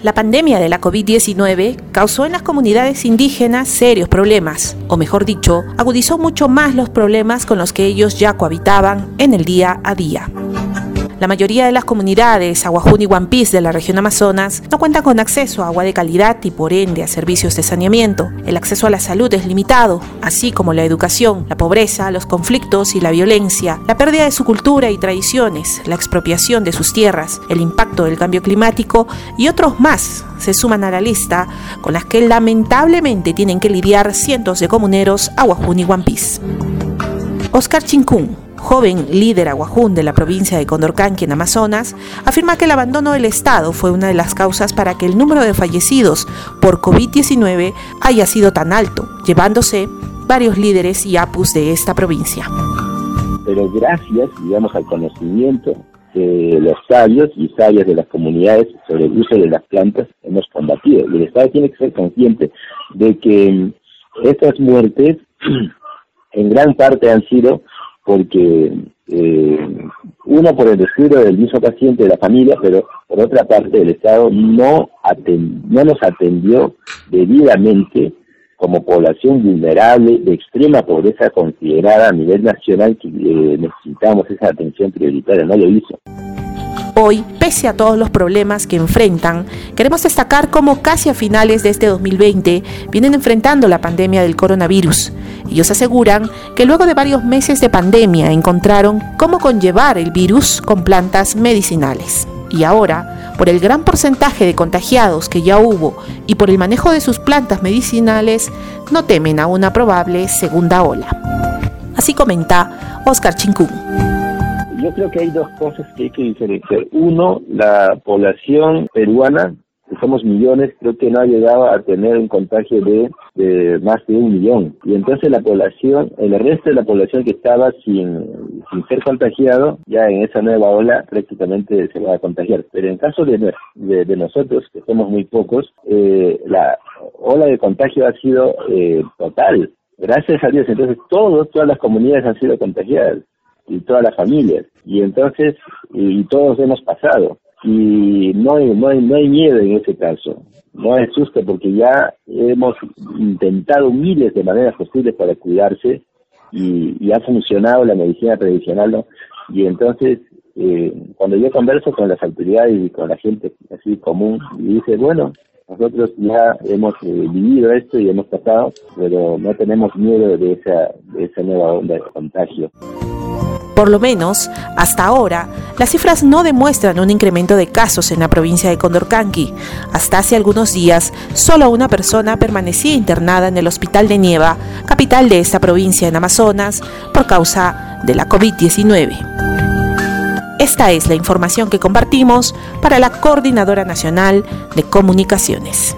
La pandemia de la COVID-19 causó en las comunidades indígenas serios problemas, o mejor dicho, agudizó mucho más los problemas con los que ellos ya cohabitaban en el día a día. La mayoría de las comunidades Aguajún y Guampís de la región Amazonas no cuentan con acceso a agua de calidad y por ende a servicios de saneamiento. El acceso a la salud es limitado, así como la educación, la pobreza, los conflictos y la violencia, la pérdida de su cultura y tradiciones, la expropiación de sus tierras, el impacto del cambio climático y otros más se suman a la lista con las que lamentablemente tienen que lidiar cientos de comuneros Aguajún y Guampís. Oscar Chincún, joven líder aguajún de la provincia de Condorcanqui en Amazonas, afirma que el abandono del Estado fue una de las causas para que el número de fallecidos por COVID-19 haya sido tan alto, llevándose varios líderes y apus de esta provincia. Pero gracias, digamos, al conocimiento de los sabios y sabias de las comunidades sobre el uso de las plantas, hemos combatido. Y el Estado tiene que ser consciente de que estas muertes en gran parte han sido porque eh, uno por el descuido del mismo paciente de la familia, pero por otra parte el Estado no, no nos atendió debidamente como población vulnerable de extrema pobreza considerada a nivel nacional que eh, necesitamos esa atención prioritaria, no lo hizo. Hoy, pese a todos los problemas que enfrentan, queremos destacar cómo casi a finales de este 2020 vienen enfrentando la pandemia del coronavirus. Ellos aseguran que luego de varios meses de pandemia encontraron cómo conllevar el virus con plantas medicinales. Y ahora, por el gran porcentaje de contagiados que ya hubo y por el manejo de sus plantas medicinales, no temen a una probable segunda ola. Así comenta Oscar Chincún yo creo que hay dos cosas que hay que diferenciar. Uno, la población peruana, que somos millones, creo que no ha llegado a tener un contagio de, de más de un millón. Y entonces la población, el resto de la población que estaba sin, ser contagiado, ya en esa nueva ola prácticamente se va a contagiar. Pero en caso de, de, nosotros, que somos muy pocos, eh, la ola de contagio ha sido eh, total. Gracias a Dios, entonces todos, todas las comunidades han sido contagiadas y todas las familias. Y entonces, y, todos hemos pasado. Y no hay, no, hay, no hay miedo en ese caso. No hay susto porque ya hemos intentado miles de maneras posibles para cuidarse y, y ha funcionado la medicina tradicional. ¿no? Y entonces, eh, cuando yo converso con las autoridades y con la gente así común, y dice, bueno, nosotros ya hemos eh, vivido esto y hemos pasado, pero no tenemos miedo de esa, de esa nueva onda de contagio. Por lo menos, hasta ahora, las cifras no demuestran un incremento de casos en la provincia de Condorcanqui. Hasta hace algunos días, solo una persona permanecía internada en el hospital de Nieva, capital de esta provincia en Amazonas, por causa de la COVID-19. Esta es la información que compartimos para la Coordinadora Nacional de Comunicaciones.